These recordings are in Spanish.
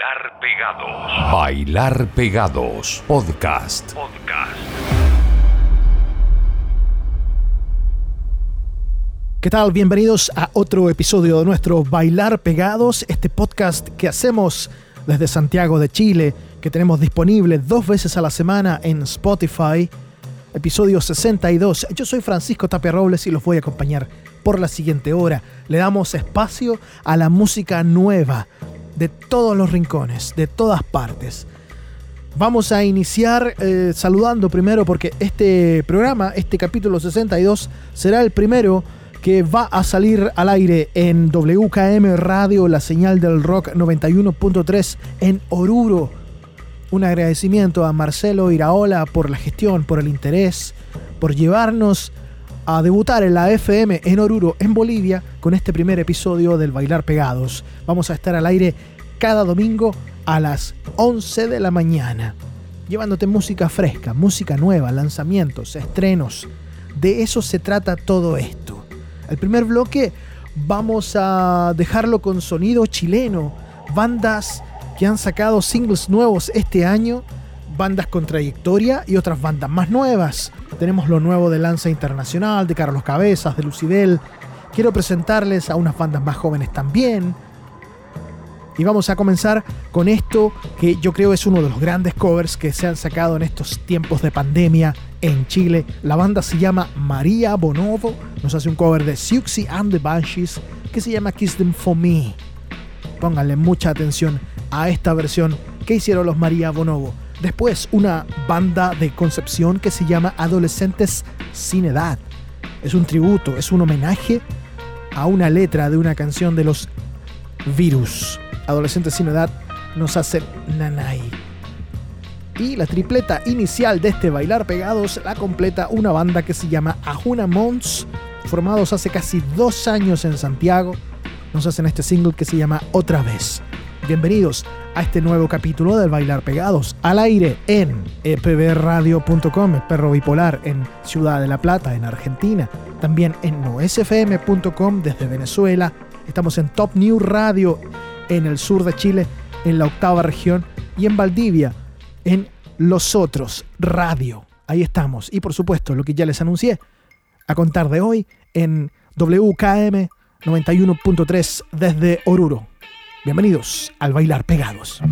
Bailar Pegados. Bailar Pegados. Podcast. Podcast. ¿Qué tal? Bienvenidos a otro episodio de nuestro Bailar Pegados, este podcast que hacemos desde Santiago de Chile, que tenemos disponible dos veces a la semana en Spotify, episodio 62. Yo soy Francisco Tapia Robles y los voy a acompañar por la siguiente hora. Le damos espacio a la música nueva de todos los rincones, de todas partes. Vamos a iniciar eh, saludando primero porque este programa, este capítulo 62, será el primero que va a salir al aire en WKM Radio, la señal del rock 91.3 en Oruro. Un agradecimiento a Marcelo Iraola por la gestión, por el interés, por llevarnos a debutar en la FM en Oruro, en Bolivia, con este primer episodio del Bailar Pegados. Vamos a estar al aire cada domingo a las 11 de la mañana, llevándote música fresca, música nueva, lanzamientos, estrenos. De eso se trata todo esto. El primer bloque vamos a dejarlo con sonido chileno, bandas que han sacado singles nuevos este año, bandas con trayectoria y otras bandas más nuevas. Tenemos lo nuevo de Lanza Internacional, de Carlos Cabezas, de Lucibel. Quiero presentarles a unas bandas más jóvenes también. Y vamos a comenzar con esto que yo creo es uno de los grandes covers que se han sacado en estos tiempos de pandemia en Chile. La banda se llama María Bonovo. Nos hace un cover de Siouxsie and the Banshees que se llama Kiss Them For Me. Pónganle mucha atención a esta versión que hicieron los María Bonovo. Después una banda de Concepción que se llama Adolescentes Sin Edad. Es un tributo, es un homenaje a una letra de una canción de los Virus. Adolescentes sin edad nos hacen nanay. Y la tripleta inicial de este Bailar Pegados la completa una banda que se llama Ajuna Mons, formados hace casi dos años en Santiago. Nos hacen este single que se llama Otra vez. Bienvenidos a este nuevo capítulo del Bailar Pegados, al aire en epbradio.com, Perro Bipolar en Ciudad de la Plata, en Argentina, también en noesfm.com desde Venezuela, estamos en Top New Radio en el sur de Chile, en la octava región, y en Valdivia, en Los Otros Radio. Ahí estamos. Y por supuesto, lo que ya les anuncié, a contar de hoy en WKM 91.3 desde Oruro. Bienvenidos al Bailar Pegados.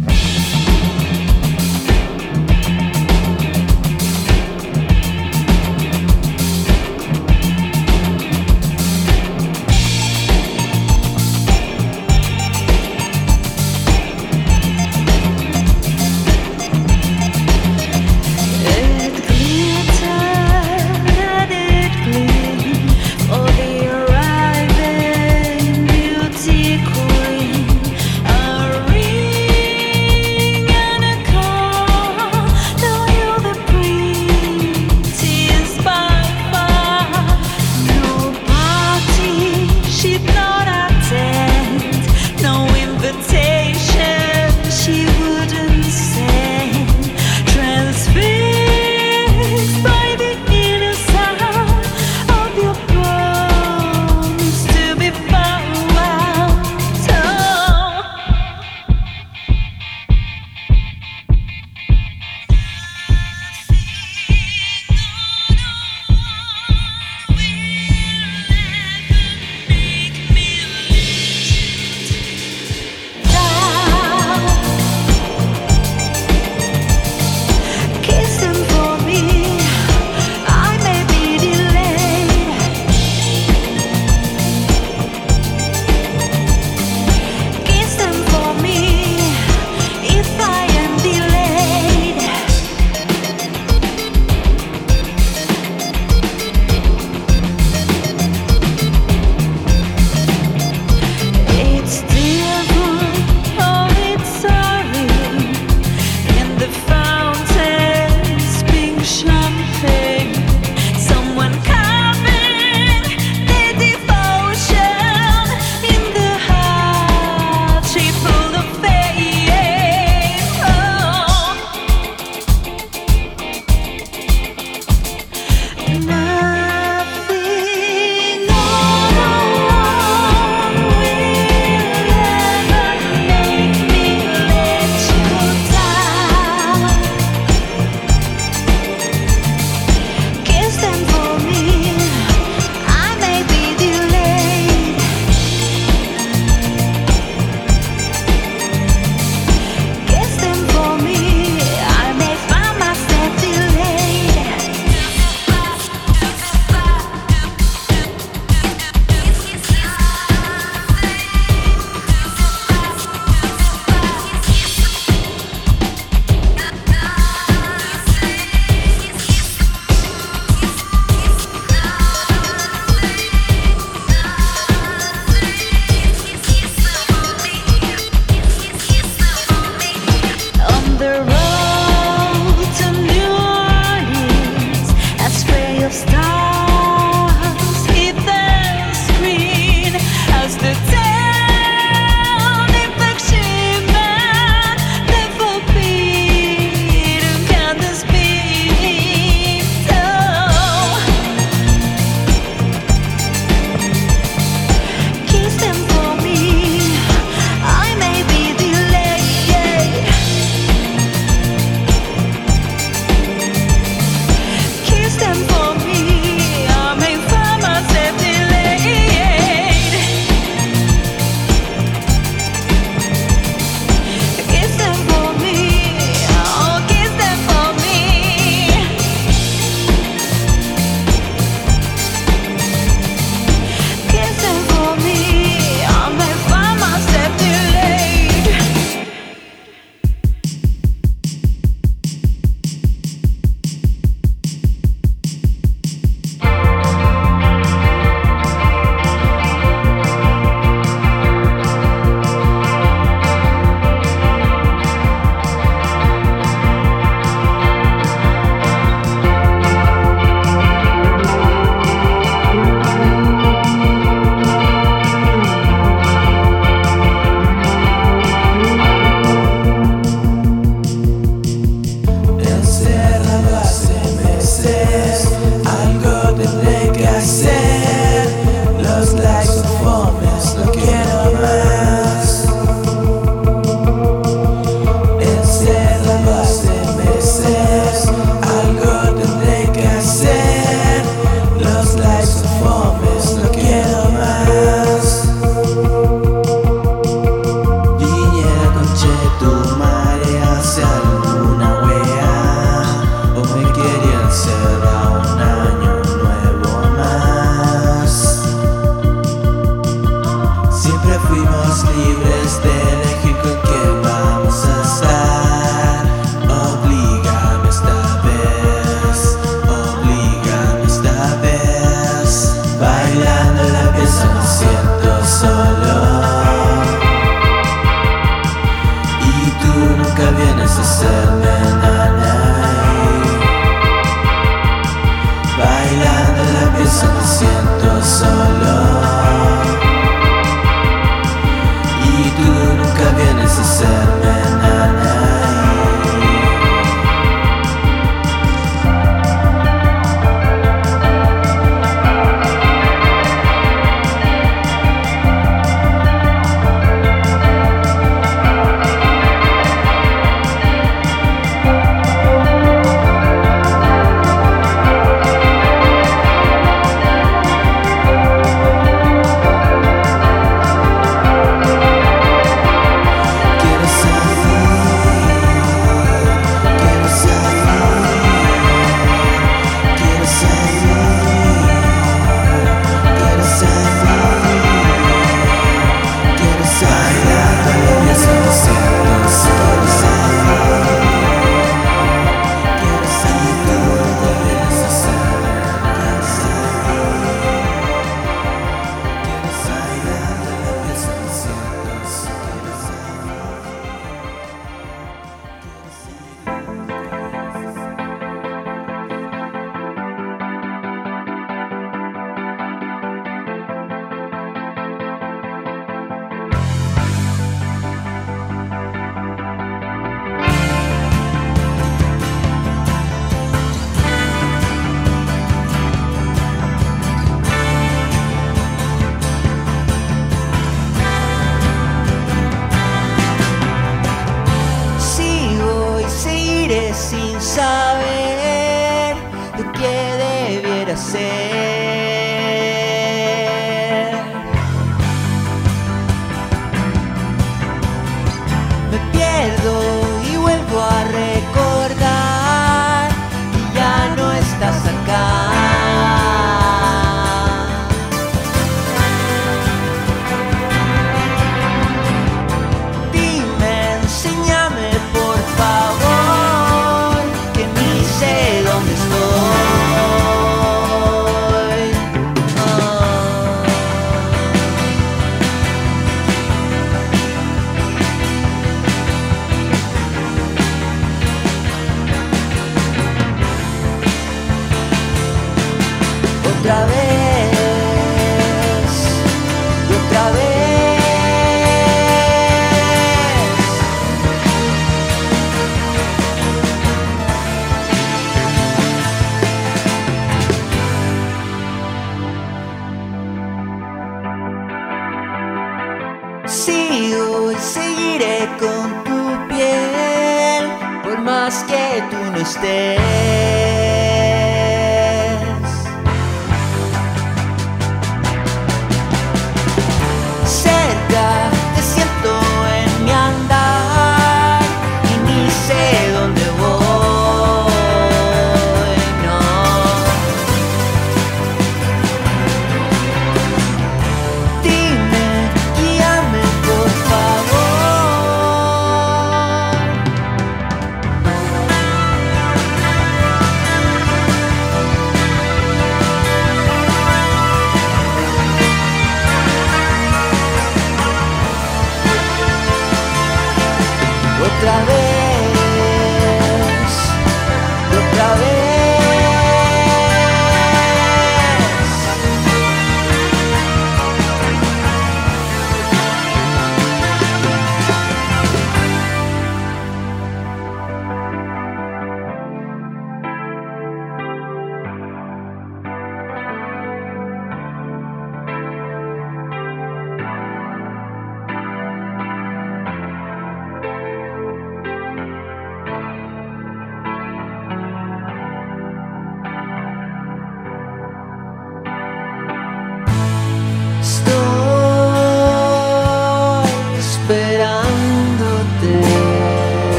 して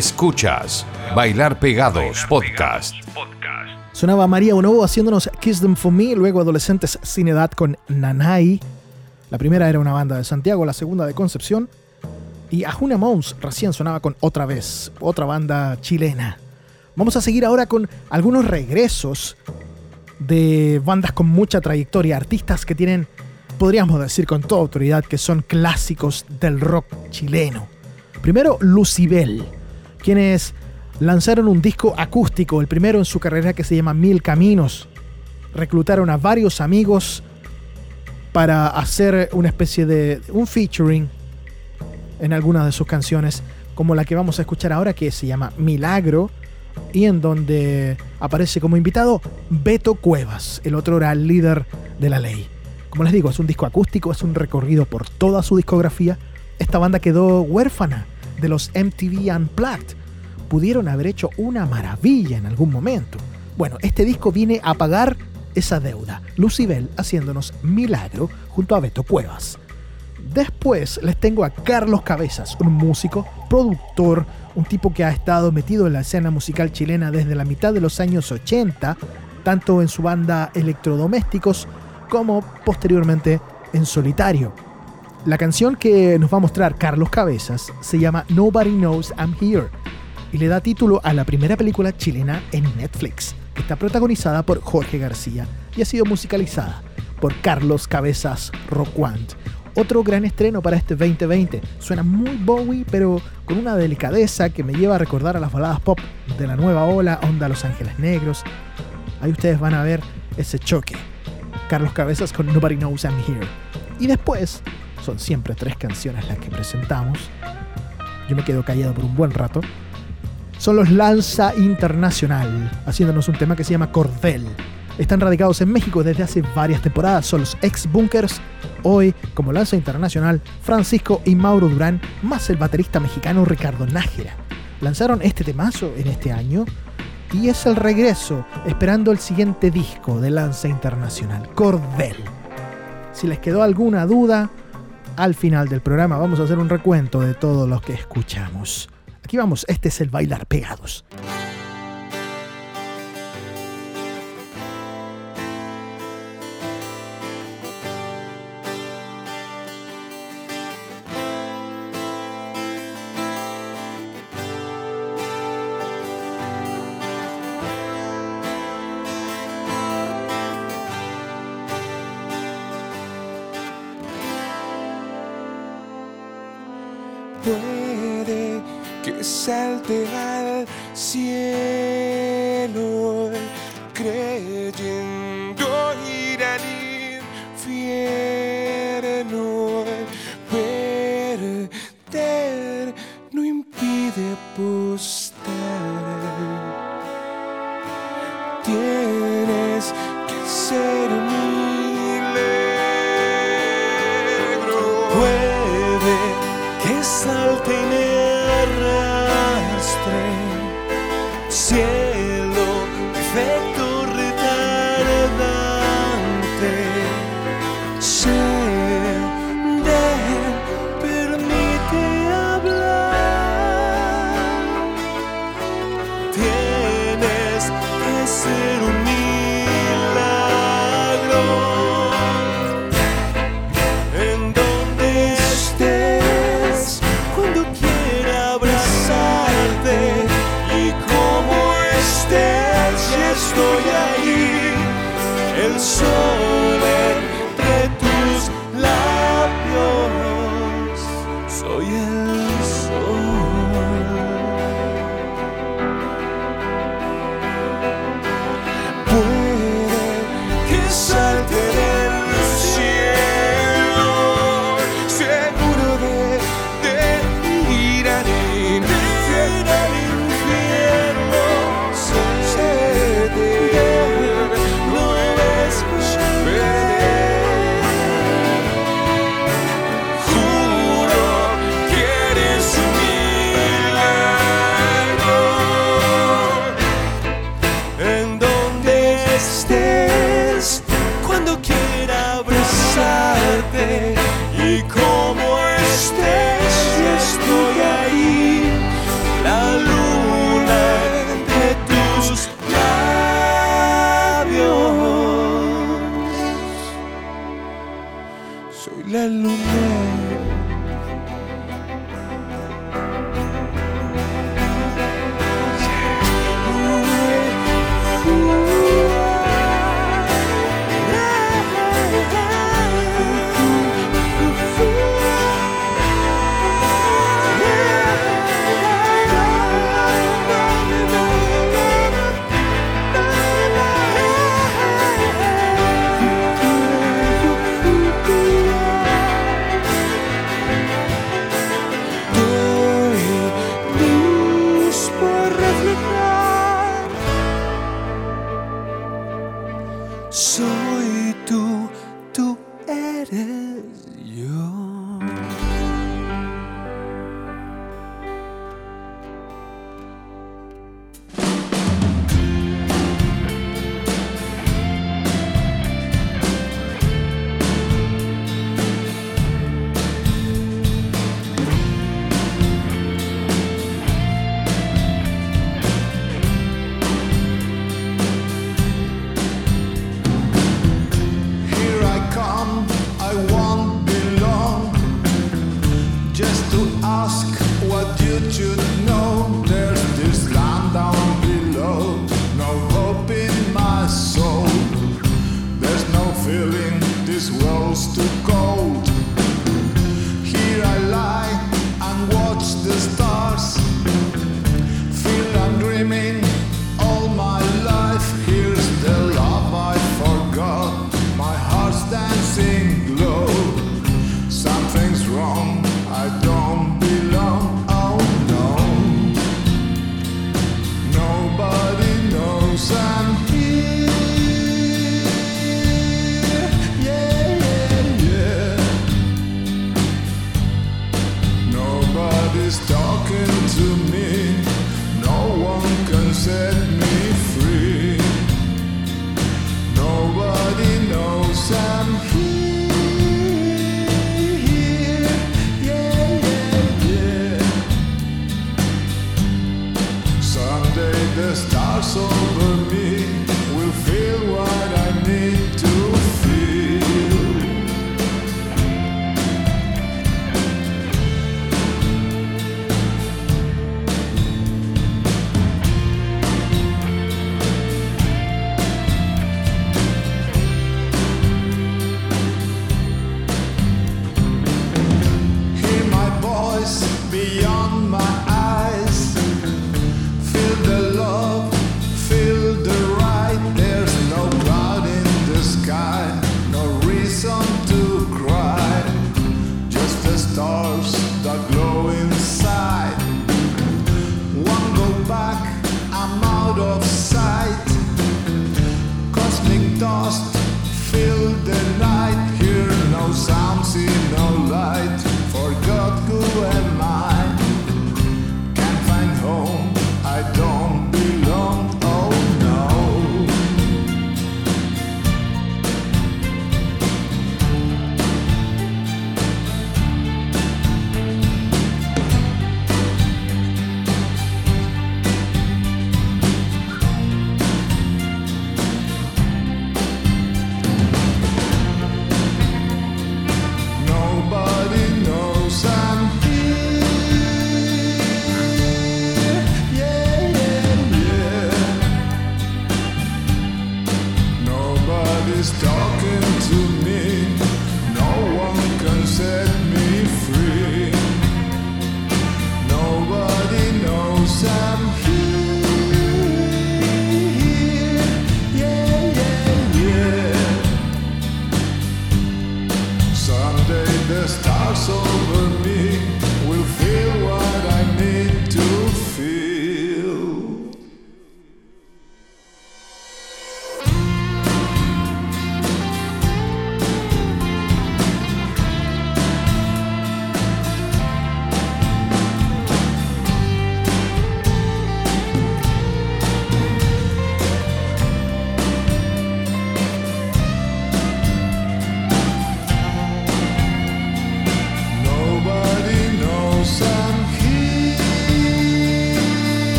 Escuchas Bailar Pegados Podcast. Sonaba María Bonobo haciéndonos Kiss Them For Me, luego Adolescentes Sin Edad con Nanai. La primera era una banda de Santiago, la segunda de Concepción. Y Ajuna Mons recién sonaba con Otra Vez, otra banda chilena. Vamos a seguir ahora con algunos regresos de bandas con mucha trayectoria, artistas que tienen, podríamos decir con toda autoridad, que son clásicos del rock chileno. Primero, Lucibel quienes lanzaron un disco acústico, el primero en su carrera que se llama Mil Caminos. Reclutaron a varios amigos para hacer una especie de un featuring en algunas de sus canciones, como la que vamos a escuchar ahora que se llama Milagro y en donde aparece como invitado Beto Cuevas, el otro era el líder de la ley. Como les digo, es un disco acústico, es un recorrido por toda su discografía. Esta banda quedó huérfana de los MTV Unplugged. Pudieron haber hecho una maravilla en algún momento. Bueno, este disco viene a pagar esa deuda. Lucibel haciéndonos milagro junto a Beto Cuevas. Después les tengo a Carlos Cabezas, un músico, productor, un tipo que ha estado metido en la escena musical chilena desde la mitad de los años 80, tanto en su banda Electrodomésticos como posteriormente en solitario. La canción que nos va a mostrar Carlos Cabezas se llama Nobody Knows I'm Here y le da título a la primera película chilena en Netflix. Está protagonizada por Jorge García y ha sido musicalizada por Carlos Cabezas Roquant. Otro gran estreno para este 2020. Suena muy Bowie, pero con una delicadeza que me lleva a recordar a las baladas pop de la nueva ola, Onda Los Ángeles Negros. Ahí ustedes van a ver ese choque. Carlos Cabezas con Nobody Knows I'm Here. Y después son siempre tres canciones las que presentamos. Yo me quedo callado por un buen rato. Son los Lanza Internacional, haciéndonos un tema que se llama Cordel. Están radicados en México desde hace varias temporadas. Son los ex Bunkers. Hoy, como Lanza Internacional, Francisco y Mauro Durán, más el baterista mexicano Ricardo Nájera. Lanzaron este temazo en este año y es el regreso, esperando el siguiente disco de Lanza Internacional, Cordel. Si les quedó alguna duda, al final del programa vamos a hacer un recuento de todos los que escuchamos. Aquí vamos, este es el bailar pegados.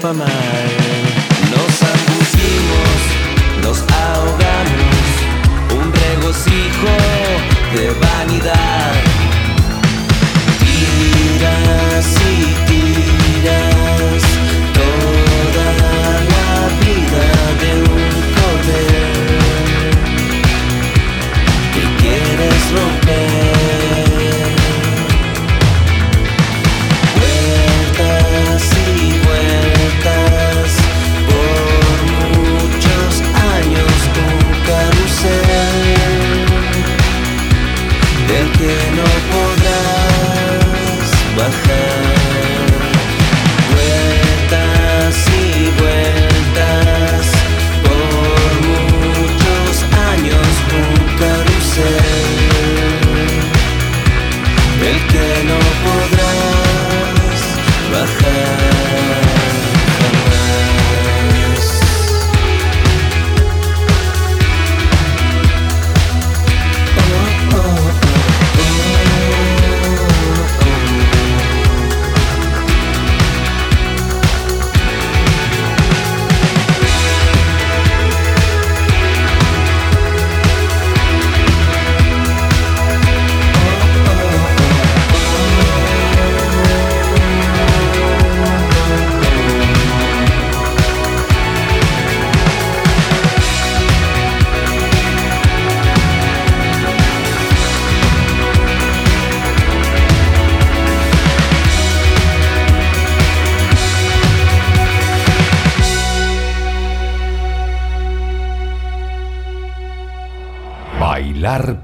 pas mal.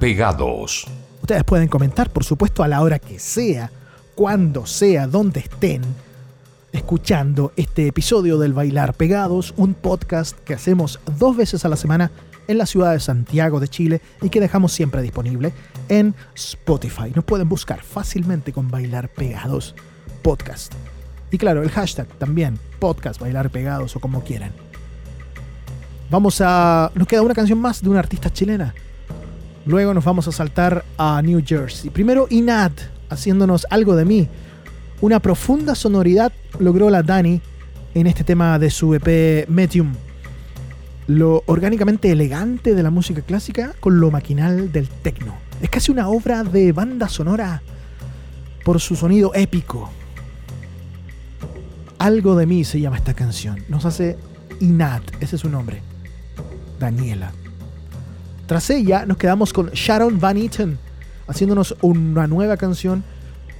Pegados. Ustedes pueden comentar, por supuesto, a la hora que sea, cuando sea, donde estén, escuchando este episodio del Bailar Pegados, un podcast que hacemos dos veces a la semana en la ciudad de Santiago de Chile y que dejamos siempre disponible en Spotify. Nos pueden buscar fácilmente con Bailar Pegados Podcast. Y claro, el hashtag también, podcast, bailar pegados o como quieran. Vamos a... Nos queda una canción más de una artista chilena. Luego nos vamos a saltar a New Jersey. Primero Inad, haciéndonos algo de mí. Una profunda sonoridad logró la Dani en este tema de su EP Medium. Lo orgánicamente elegante de la música clásica con lo maquinal del techno. Es casi una obra de banda sonora por su sonido épico. Algo de mí se llama esta canción. Nos hace Inad, ese es su nombre. Daniela. Tras ella nos quedamos con Sharon Van Etten, haciéndonos una nueva canción,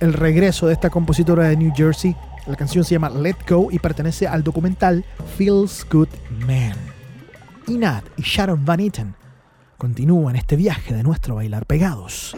el regreso de esta compositora de New Jersey. La canción se llama Let Go y pertenece al documental Feels Good Man. Inat y Sharon Van Etten continúan este viaje de nuestro bailar pegados.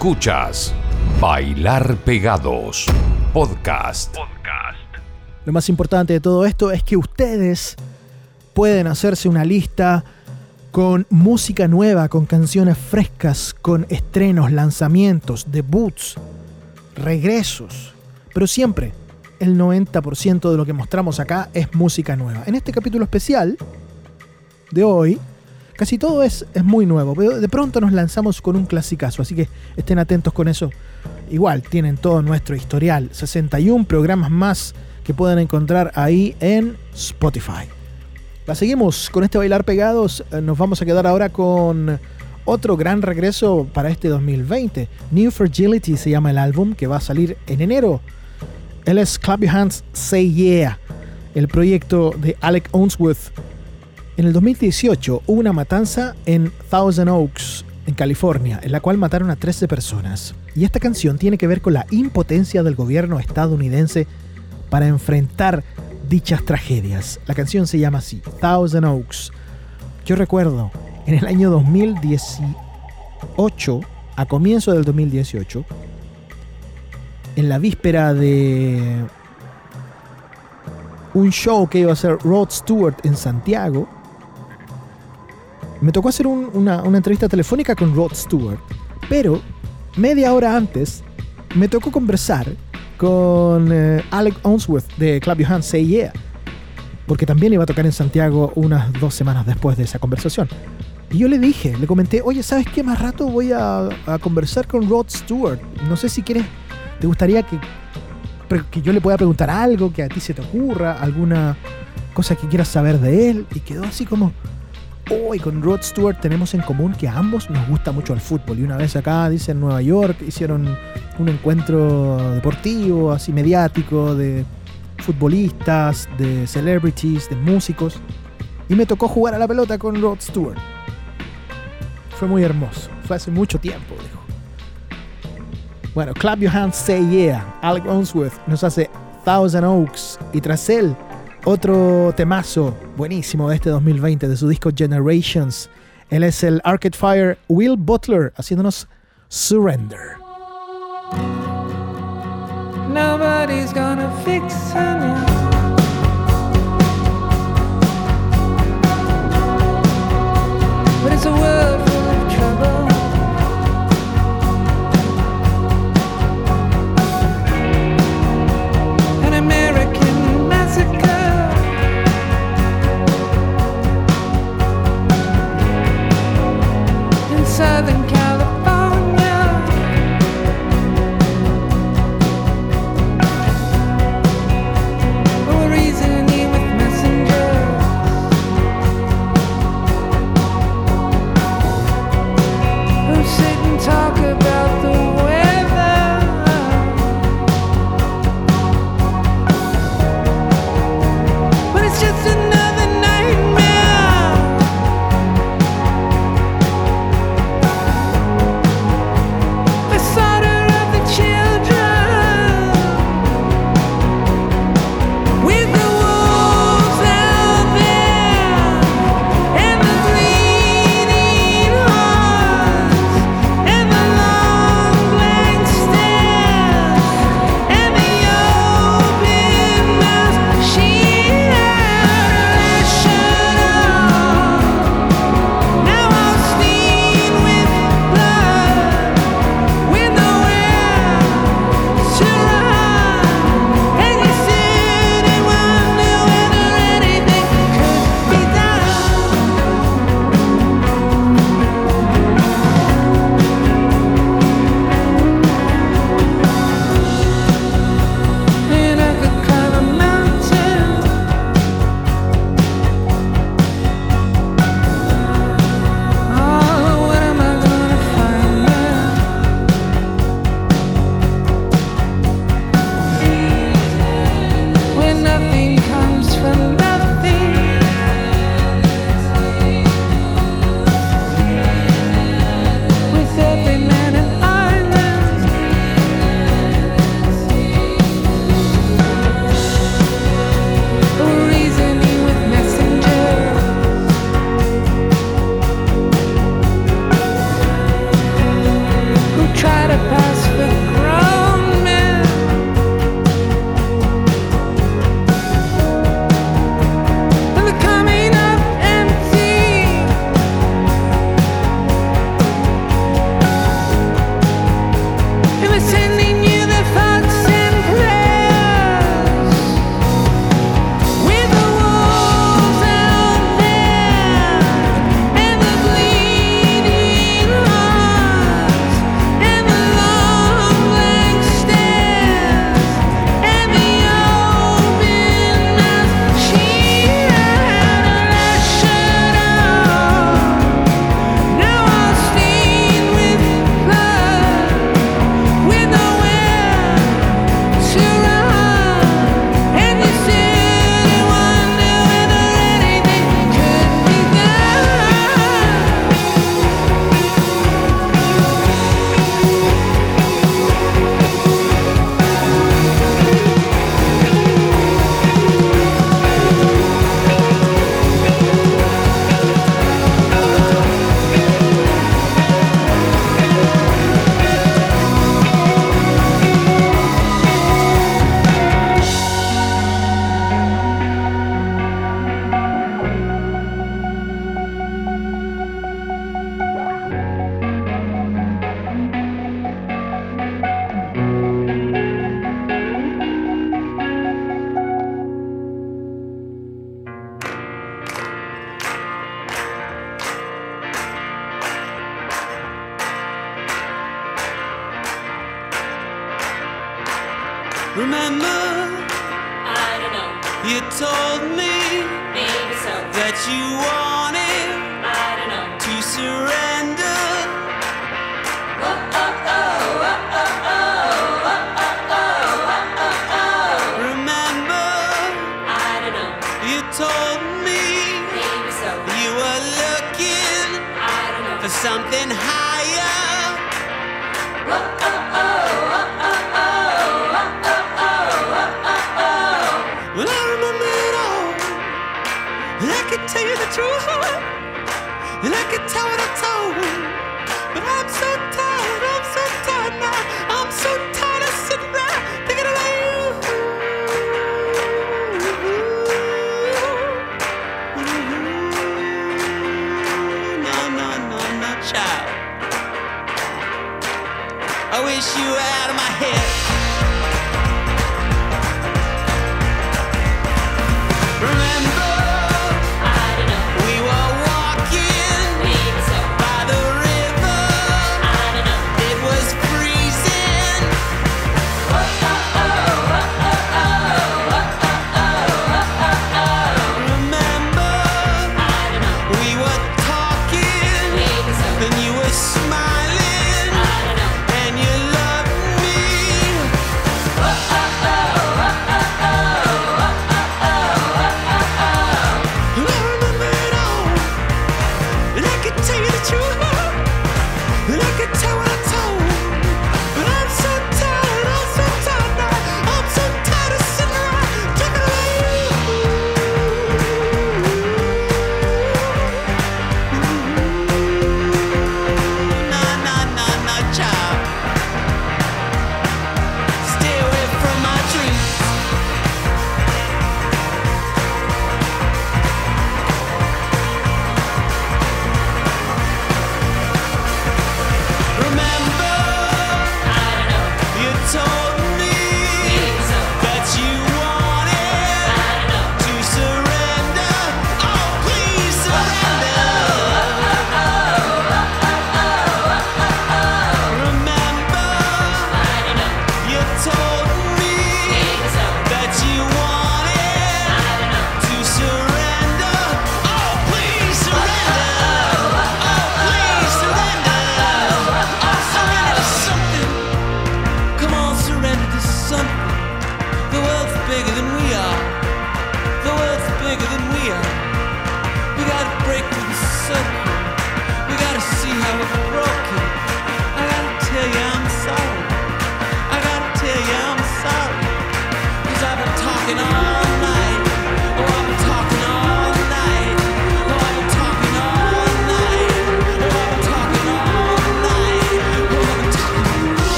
Escuchas Bailar Pegados Podcast. Lo más importante de todo esto es que ustedes pueden hacerse una lista con música nueva, con canciones frescas, con estrenos, lanzamientos, debuts, regresos. Pero siempre el 90% de lo que mostramos acá es música nueva. En este capítulo especial de hoy, casi todo es, es muy nuevo, pero de pronto nos lanzamos con un clasicazo, así que estén atentos con eso. Igual tienen todo nuestro historial, 61 programas más que pueden encontrar ahí en Spotify. La seguimos con este bailar pegados, eh, nos vamos a quedar ahora con otro gran regreso para este 2020. New Fragility se llama el álbum que va a salir en enero él es Clap Your Hands, Say Yeah, el proyecto de Alec Owensworth. En el 2018 hubo una matanza en Thousand Oaks, en California, en la cual mataron a 13 personas. Y esta canción tiene que ver con la impotencia del gobierno estadounidense para enfrentar dichas tragedias. La canción se llama así, Thousand Oaks. Yo recuerdo, en el año 2018, a comienzo del 2018, en la víspera de un show que iba a hacer Rod Stewart en Santiago, me tocó hacer una, entrevista telefónica con Rod Stewart, pero media hora antes me tocó conversar con eh, Alec Onsworth de Club Johan Say Yeah, porque también iba a tocar en Santiago unas dos semanas después de esa conversación. Y yo le dije, le comenté, oye, ¿sabes qué? Más rato voy a, a conversar con Rod Stewart. No sé si quieres ¿Te gustaría que, que yo le pueda preguntar algo que a ti se te ocurra, alguna cosa que quieras saber de él? Y quedó así como, hoy con Rod Stewart tenemos en común que a ambos nos gusta mucho el fútbol. Y una vez acá, dice en Nueva York, hicieron un encuentro deportivo, así mediático, de futbolistas, de celebrities, de músicos. Y me tocó jugar a la pelota con Rod Stewart. Fue muy hermoso. Fue hace mucho tiempo, dijo. Bueno, Clap Your Hands, Say Yeah. Alec Onsworth nos hace Thousand Oaks. Y tras él, otro temazo buenísimo de este 2020 de su disco Generations. Él es el Arcade Fire Will Butler haciéndonos Surrender. Nobody's gonna fix But it's a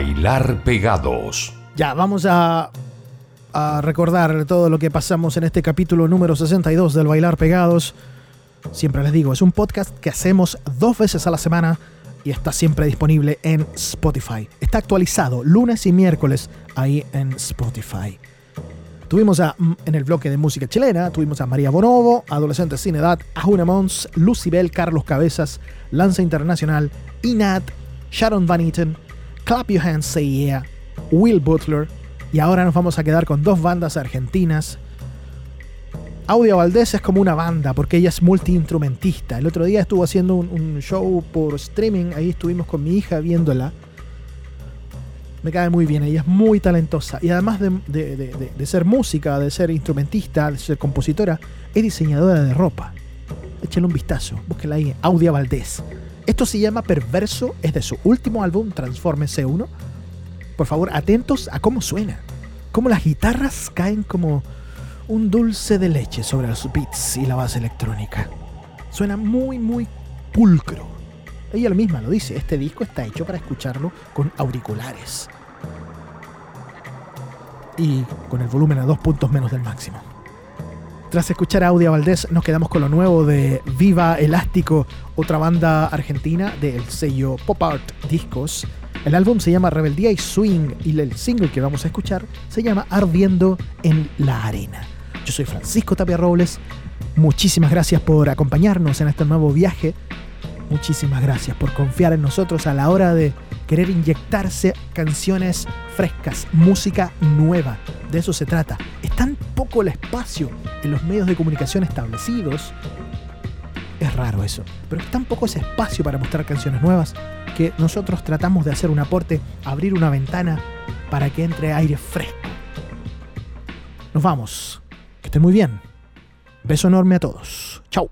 Bailar Pegados. Ya, vamos a, recordar todo lo que pasamos en este capítulo número 62 del Bailar Pegados. Siempre les digo, es un podcast que hacemos dos veces a la semana y está siempre disponible en Spotify. Está actualizado lunes y miércoles ahí en Spotify. Tuvimos a, en el bloque de música chilena, tuvimos a María Bonobo, Adolescentes sin Edad, Ajuna Mons, Lucibel, Carlos Cabezas, Lanza Internacional, Inat, Sharon Van Eaton, Clap Your Hands Say Yeah, Will Butler, y ahora nos vamos a quedar con dos bandas argentinas. Audia Valdés es como una banda porque ella es multiinstrumentista. El otro día estuvo haciendo un, show por streaming, ahí estuvimos con mi hija viéndola. Me cae muy bien, ella es muy talentosa. Y además de, de- de- de- de ser música, de ser instrumentista, de ser compositora, es diseñadora de ropa. Échale un vistazo, búsquela ahí, Audia Valdés. Esto se llama Perverso, es de su último álbum, Transforme C1. Por favor, atentos a cómo suena. Cómo las guitarras caen como un dulce de leche sobre los beats y la base electrónica. Suena muy, muy pulcro. Ella misma lo dice, este disco está hecho para escucharlo con auriculares. Y con el volumen a dos puntos menos del máximo. Tras escuchar a Audia Valdés, nos quedamos con lo nuevo de Viva Elástico, otra banda argentina del sello Pop Art Discos. El álbum se llama Rebeldía y Swing y el single que vamos a escuchar se llama Ardiendo en la Arena. Yo soy Francisco Tapia Robles. Muchísimas gracias por acompañarnos en este nuevo viaje. Muchísimas gracias por confiar en nosotros a la hora de querer inyectarse canciones frescas, música nueva. De eso se trata. Es tan poco el espacio en los medios de comunicación establecidos. Es raro eso, pero es tan poco ese espacio para mostrar canciones nuevas que nosotros tratamos de hacer un aporte, abrir una ventana para que entre aire fresco. Nos vamos. Que estén muy bien. Beso enorme a todos. Chau.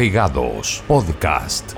Pegados. Podcast.